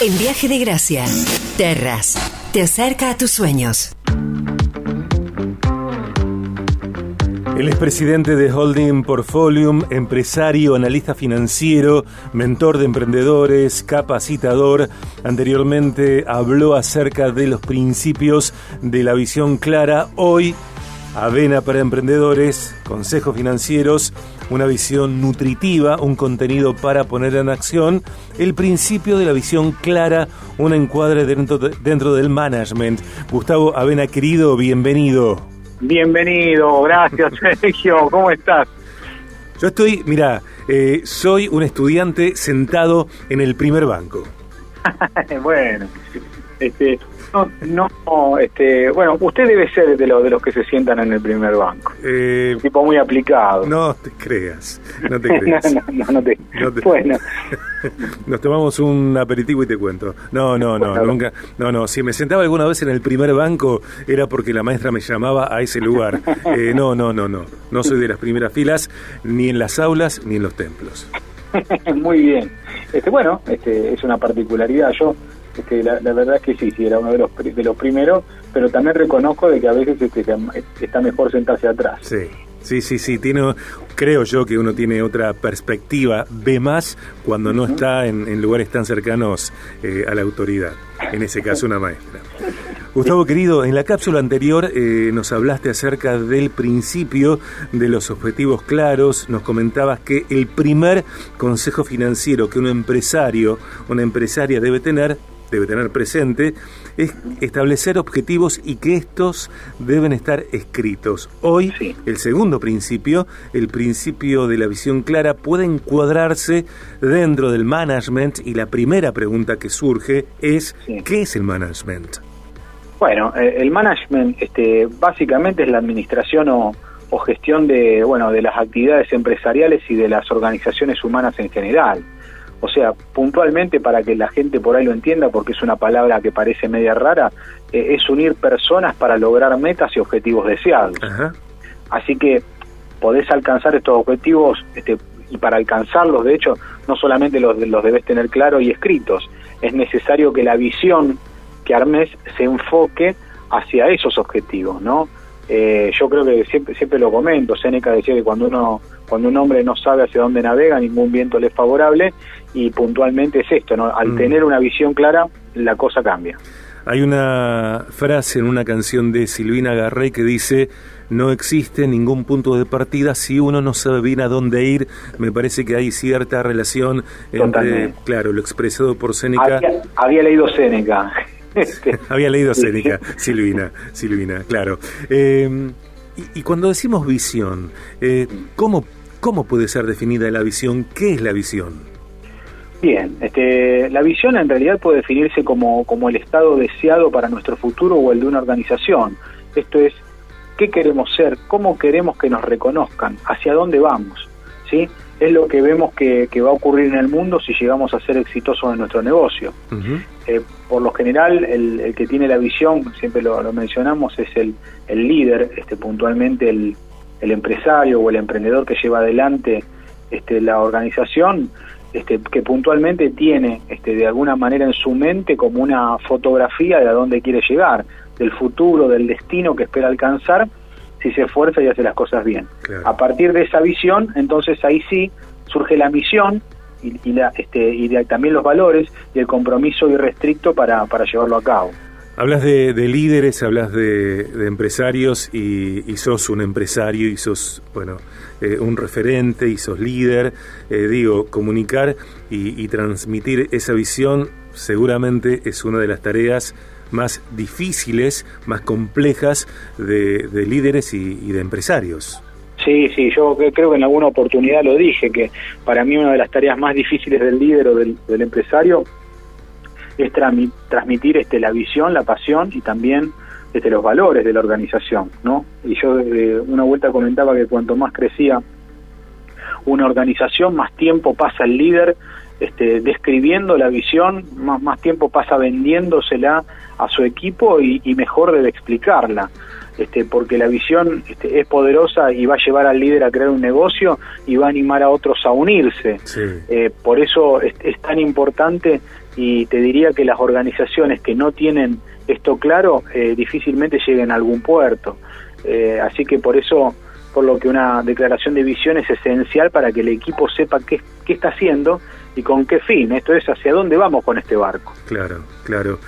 En Viaje de Gracia, Terras, te acerca a tus sueños. Él es presidente de Holding Portfolium, empresario, analista financiero, mentor de emprendedores, capacitador. Anteriormente habló acerca de los principios de la visión clara. Hoy, Avena para Emprendedores, consejos financieros, una visión nutritiva, un contenido para poner en acción, el principio de la visión clara, un encuadre dentro, dentro del management. Gustavo Avena, querido, bienvenido. Bienvenido, gracias Sergio, ¿cómo estás? Yo estoy, mira, eh, soy un estudiante sentado en el primer banco. bueno, este, no, no, este, bueno, usted debe ser de, los de los que se sientan en el primer banco. Eh, tipo muy aplicado. No te creas, no te creas. no, no, te, Bueno. Nos tomamos un aperitivo y te cuento. No, no, no, nunca. No, no, si me sentaba alguna vez en el primer banco era porque la maestra me llamaba a ese lugar. Eh, no, no, no, no. No soy de las primeras filas, ni en las aulas, ni en los templos. muy bien. Este, bueno, este, es una particularidad. Yo la, verdad es que sí, sí, era uno de los, de los primeros, pero también reconozco de que a veces este, está mejor sentarse atrás. Sí. Sí, sí, sí, tiene, creo yo que uno tiene otra perspectiva, ve más cuando no está en, lugares tan cercanos eh, a la autoridad, en ese caso una maestra. Gustavo querido, en la cápsula anterior eh, nos hablaste acerca del principio de los objetivos claros, nos comentabas que el primer consejo financiero que un empresario, una empresaria debe tener debe tener presente es establecer objetivos y que estos deben estar escritos. Hoy, el segundo principio, el principio de la visión clara, puede encuadrarse dentro del management y la primera pregunta que surge es, ¿qué es el management? Bueno, eh, el management este, básicamente es la administración o, o gestión de, bueno, de las actividades empresariales y de las organizaciones humanas en general. O sea, puntualmente para que la gente por ahí lo entienda, porque es una palabra que parece media rara, eh, es unir personas para lograr metas y objetivos deseados. Así que podés alcanzar estos objetivos este, y para alcanzarlos, de hecho, no solamente los, los debes tener claros y escritos, es necesario que la visión que armes se enfoque hacia esos objetivos, ¿no? Eh, yo creo que siempre siempre lo comento, Seneca decía que cuando uno cuando un hombre no sabe hacia dónde navega, ningún viento le es favorable y puntualmente es esto, ¿no? Al mm. tener una visión clara, la cosa cambia. Hay una frase en una canción de Silvina Garrey que dice, no existe ningún punto de partida si uno no sabe bien a dónde ir. Me parece que hay cierta relación entre, claro, lo expresado por Seneca. Había, leído Seneca. había leído Seneca, Silvina, Silvina, claro. Eh, y, cuando decimos visión, eh, ¿cómo ¿Cómo puede ser definida la visión? ¿Qué es la visión? Bien, este, la visión en realidad puede definirse como, como el estado deseado para nuestro futuro o el de una organización. Esto es, ¿qué queremos ser? ¿Cómo queremos que nos reconozcan? ¿Hacia dónde vamos? ¿Sí? Es lo que vemos que, va a ocurrir en el mundo si llegamos a ser exitosos en nuestro negocio. Eh, por lo general, el, que tiene la visión, siempre lo, lo mencionamos, es el, el líder, este, puntualmente el, el empresario o el emprendedor que lleva adelante este, la organización, este, que puntualmente tiene este, de alguna manera en su mente como una fotografía de a dónde quiere llegar, del futuro, del destino que espera alcanzar, si se esfuerza y hace las cosas bien. A partir de esa visión, entonces ahí sí surge la misión y, la, este, y también los valores y el compromiso irrestricto para, para llevarlo a cabo. Hablas de, líderes, hablas de, empresarios y, sos un empresario y sos, bueno, eh, un referente y sos líder. Eh, digo, comunicar y, transmitir esa visión seguramente es una de las tareas más difíciles, más complejas de, líderes y, de empresarios. Sí, sí, yo creo que en alguna oportunidad lo dije, que para mí una de las tareas más difíciles del líder o del empresario es transmitir este, la visión, la pasión y también este, los valores de la organización, ¿no? Y yo eh, una vuelta comentaba que cuanto más crecía una organización, más tiempo pasa el líder este, describiendo la visión, más, más tiempo pasa vendiéndosela a su equipo y, mejor debe explicarla. este, porque la visión este, es poderosa y va a llevar al líder a crear un negocio y va a animar a otros a unirse. Eh, por eso es, tan importante y te diría que las organizaciones que no tienen esto claro eh, difícilmente lleguen a algún puerto. Eh, así que por eso, por lo que una declaración de visión es esencial para que el equipo sepa qué, qué está haciendo y con qué fin. Esto es hacia dónde vamos con este barco. Claro, claro.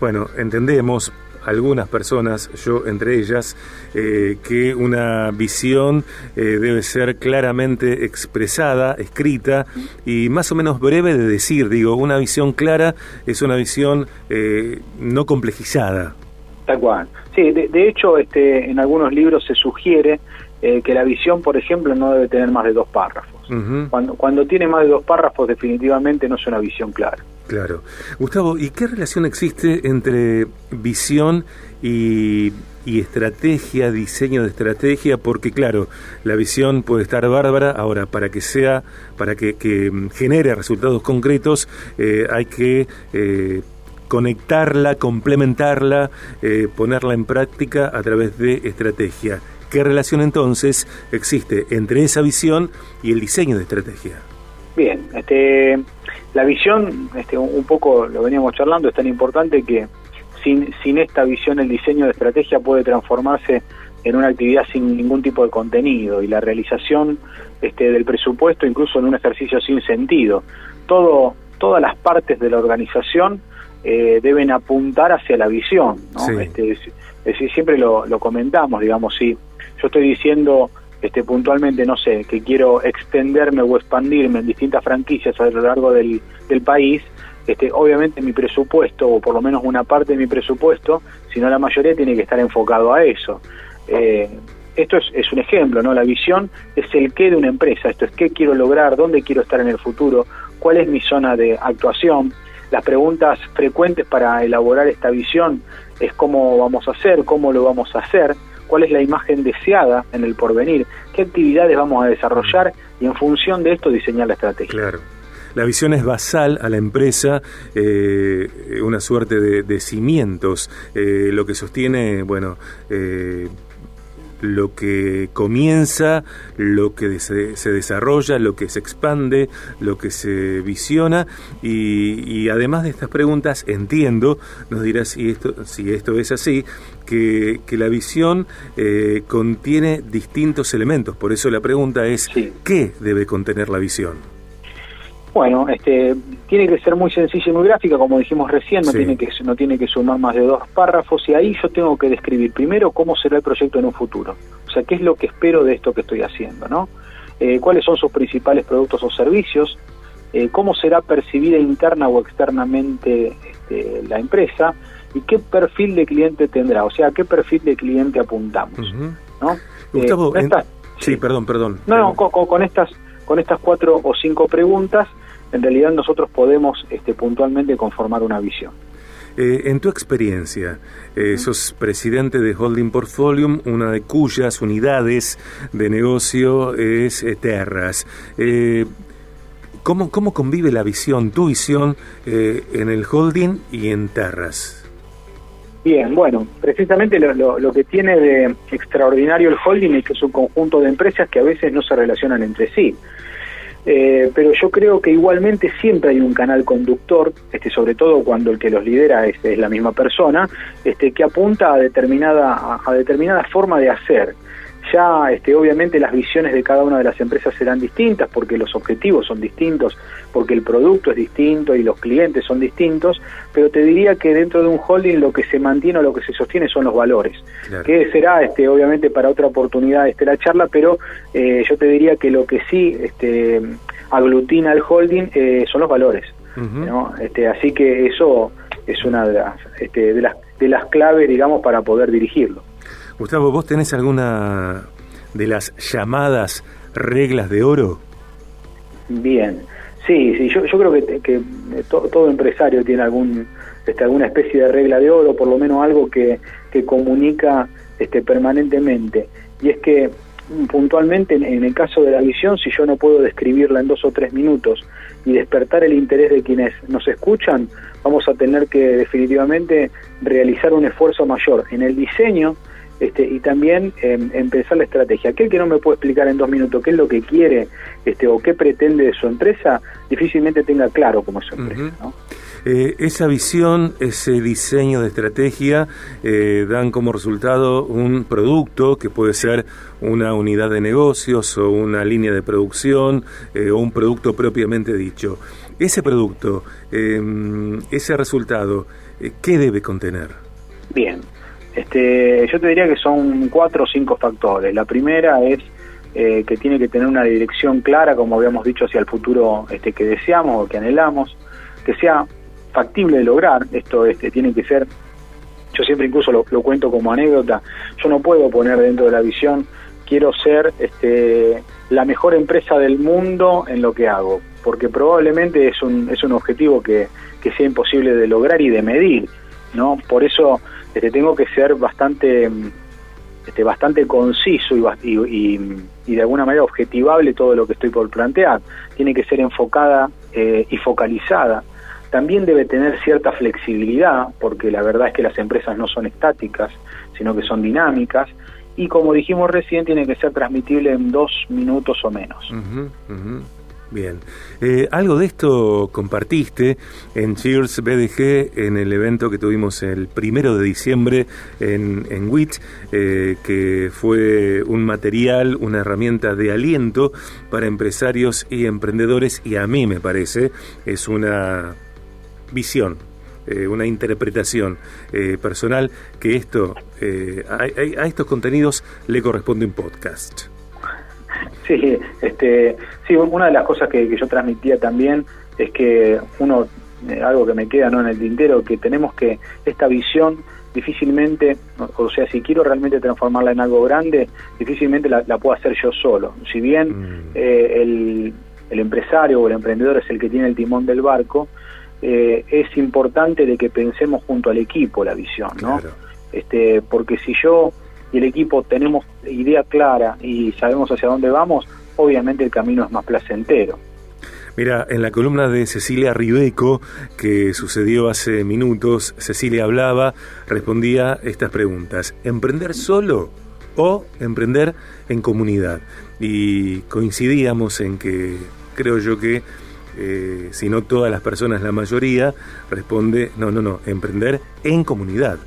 bueno, entendemos algunas personas, yo entre ellas, eh, que una visión eh, debe ser claramente expresada, escrita y más o menos breve de decir. Digo, una visión clara es una visión eh, no complejizada. Tal cual. Sí, de, hecho, este, en algunos libros se sugiere que la visión, por ejemplo, no debe tener más de dos párrafos. cuando, cuando tiene más de dos párrafos, definitivamente no es una visión clara. Claro. Gustavo, ¿y qué relación existe entre visión y, estrategia, diseño de estrategia? Porque claro, la visión puede estar bárbara, ahora para que sea, para que, genere resultados concretos, eh, hay que eh, conectarla, complementarla, eh, ponerla en práctica a través de estrategia. ¿Qué relación entonces existe entre esa visión y el diseño de estrategia? Bien, este la visión, este, un poco lo veníamos charlando, es tan importante que sin, sin esta visión el diseño de estrategia puede transformarse en una actividad sin ningún tipo de contenido y la realización este, del presupuesto incluso en un ejercicio sin sentido. Todo, todas las partes de la organización eh, deben apuntar hacia la visión. ¿no? Este, siempre lo, lo comentamos, digamos, si yo estoy diciendo este, puntualmente, no sé, que quiero extenderme o expandirme en distintas franquicias a lo largo del, del país, este, obviamente mi presupuesto, o por lo menos una parte de mi presupuesto, si no la mayoría, tiene que estar enfocado a eso. Eh, esto es, es, un ejemplo, ¿no? La visión es el qué de una empresa, esto es qué quiero lograr, dónde quiero estar en el futuro, cuál es mi zona de actuación. Las preguntas frecuentes para elaborar esta visión es cómo vamos a hacer, cómo lo vamos a hacer, cuál es la imagen deseada en el porvenir, qué actividades vamos a desarrollar y en función de esto diseñar la estrategia. Claro. La visión es basal a la empresa, eh, una suerte de, cimientos, eh, lo que sostiene, bueno, eh, lo que comienza, lo que se, desarrolla, lo que se expande, lo que se visiona. Y, además de estas preguntas entiendo, nos dirás si esto, si esto es así, que, la visión eh, contiene distintos elementos, por eso la pregunta es ¿qué debe contener la visión? Bueno, este, tiene que ser muy sencilla y muy gráfica, como dijimos recién, no, tiene que, no tiene que sumar más de dos párrafos y ahí yo tengo que describir primero cómo será el proyecto en un futuro, o sea, qué es lo que espero de esto que estoy haciendo, ¿no? Eh, cuáles son sus principales productos o servicios, eh, cómo será percibida interna o externamente este, la empresa y qué perfil de cliente tendrá, o sea, a qué perfil de cliente apuntamos, ¿no? Gustavo, eh, sí, perdón, perdón. No, no, con estas con estas cuatro o cinco preguntas en realidad nosotros podemos este, puntualmente conformar una visión. Eh, en tu experiencia, eh, sos presidente de Holding Portfolio, una de cuyas unidades de negocio es eh, Terras. ¿cómo, ¿Cómo convive la visión, tu visión, en el holding y en Terras? Bien, bueno, precisamente lo, lo, que tiene de extraordinario el holding es que es un conjunto de empresas que a veces no se relacionan entre sí. Eh, pero yo creo que igualmente siempre hay un canal conductor, este, sobre todo cuando el que los lidera es, la misma persona, este, que apunta a determinada, a determinada forma de hacer ya este, obviamente las visiones de cada una de las empresas serán distintas porque los objetivos son distintos, porque el producto es distinto y los clientes son distintos, pero te diría que dentro de un holding lo que se mantiene o lo que se sostiene son los valores, que será este, obviamente para otra oportunidad este, la charla, pero eh, yo te diría que lo que sí este, aglutina el holding eh, son los valores. este, así que eso es una de las, este, de las, de las claves, digamos, para poder dirigirlo. Gustavo, ¿vos tenés alguna de las llamadas reglas de oro? Bien, sí, sí, yo, creo que, que todo empresario tiene algún, este, alguna especie de regla de oro, por lo menos algo que, que comunica este, permanentemente. Y es que puntualmente en, el caso de la visión, si yo no puedo describirla en dos o tres minutos y despertar el interés de quienes nos escuchan, vamos a tener que definitivamente realizar un esfuerzo mayor en el diseño este, y también en, pensar la estrategia. Aquel que no me puede explicar en dos minutos qué es lo que quiere este, o qué pretende de su empresa, difícilmente tenga claro cómo es su empresa. ¿no? Eh, esa visión, ese diseño de estrategia eh, dan como resultado un producto que puede ser una unidad de negocios o una línea de producción eh, o un producto propiamente dicho. Ese producto, em, ese resultado, ¿qué debe contener? Bien, este, yo te diría que son cuatro o cinco factores. La primera es que tiene que tener una dirección clara, como habíamos dicho, hacia el futuro este, que deseamos o que anhelamos, que sea factible de lograr. Esto este, tiene que ser, yo siempre incluso lo, cuento como anécdota, yo no puedo poner dentro de la visión, quiero ser este, la mejor empresa del mundo en lo que hago, porque probablemente es un, es un objetivo que, que sea imposible de lograr y de medir. ¿No? Por eso este, tengo que ser bastante este, bastante conciso y, y, y, de alguna manera objetivable todo lo que estoy por plantear. Tiene que ser enfocada eh, y focalizada también debe tener cierta flexibilidad, porque la verdad es que las empresas no son estáticas, sino que son dinámicas, y como dijimos recién, tiene que ser transmitible en dos minutos o menos. Bien. Eh, algo de esto compartiste en Cheers BDG en el evento que tuvimos el primero de diciembre en, en WIT, eh, que fue un material, una herramienta de aliento para empresarios y emprendedores, y a mí me parece es una visión, eh, una interpretación eh, personal que esto a, estos contenidos le corresponde un podcast. Sí, este, sí, una de las cosas que, yo transmitía también es que uno, algo que me queda no en el tintero, que tenemos que esta visión difícilmente, o sea, si quiero realmente transformarla en algo grande, difícilmente la, puedo hacer yo solo. Si bien mm. el, el empresario o el emprendedor es el que tiene el timón del barco, eh, es importante de que pensemos junto al equipo la visión, ¿no? Este, porque si yo y el equipo tenemos idea clara y sabemos hacia dónde vamos, obviamente el camino es más placentero. Mira, en la columna de Cecilia Ribeco, que sucedió hace minutos, Cecilia hablaba, respondía estas preguntas. ¿Emprender solo o emprender en comunidad? Y coincidíamos en que creo yo que eh, si no todas las personas, la mayoría, responde, no, no, no, emprender en comunidad.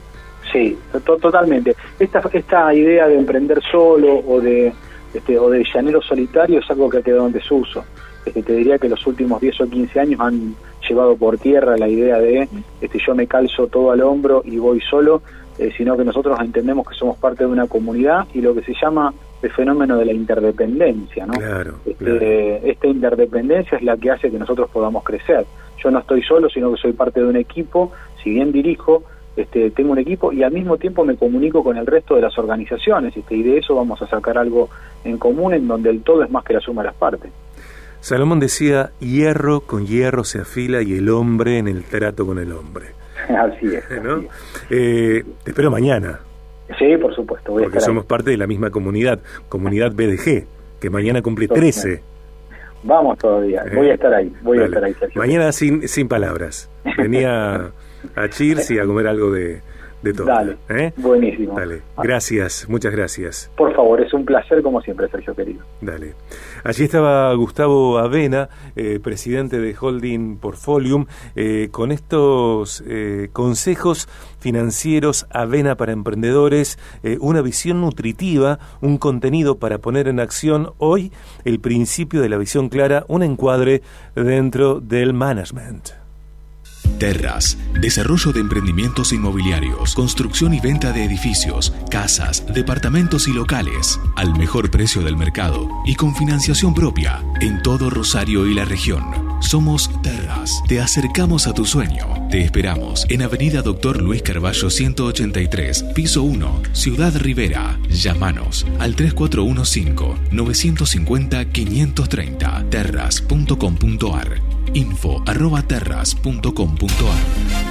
Sí, totalmente. Esta, esta idea de emprender solo o de, este, o de llanero solitario es algo que ha quedado en desuso. Este, te diría que los últimos 10 o 15 años han llevado por tierra la idea de este, yo me calzo todo al hombro y voy solo, eh, sino que nosotros entendemos que somos parte de una comunidad y lo que se llama el fenómeno de la interdependencia, ¿no? Este, esta interdependencia es la que hace que nosotros podamos crecer. Yo no estoy solo, sino que soy parte de un equipo, si bien dirijo, este, tengo un equipo y al mismo tiempo me comunico con el resto de las organizaciones este, y de eso vamos a sacar algo en común en donde el todo es más que la suma de las partes. Salomón decía, hierro con hierro se afila y el hombre en el trato con el hombre. así es. Eh, te espero mañana. Sí, por supuesto. Porque somos parte de la misma comunidad, comunidad BDG, que mañana cumple 13. Vamos todavía, voy a estar ahí, voy a estar ahí. Mañana sin, sin palabras. Venía a Cheers y a comer algo de, de todo. Dale, ¿eh? buenísimo. Dale, gracias, muchas gracias. Por favor, es un placer como siempre, Sergio querido. Dale. Allí estaba Gustavo Avena, eh, presidente de Holding Portfolium, eh, con estos consejos financieros Avena para emprendedores, una visión nutritiva, un contenido para poner en acción hoy el principio de la visión clara, un encuadre dentro del management. Terras, desarrollo de emprendimientos inmobiliarios, construcción y venta de edificios, casas, departamentos y locales, al mejor precio del mercado y con financiación propia en todo Rosario y la región. Somos Terras, te acercamos a tu sueño. Te esperamos en Avenida Doctor Luis Carballo 183, piso 1, Ciudad Rivera. Llámanos al 3415-950-530, terras.com.ar info arroba terras.com.ar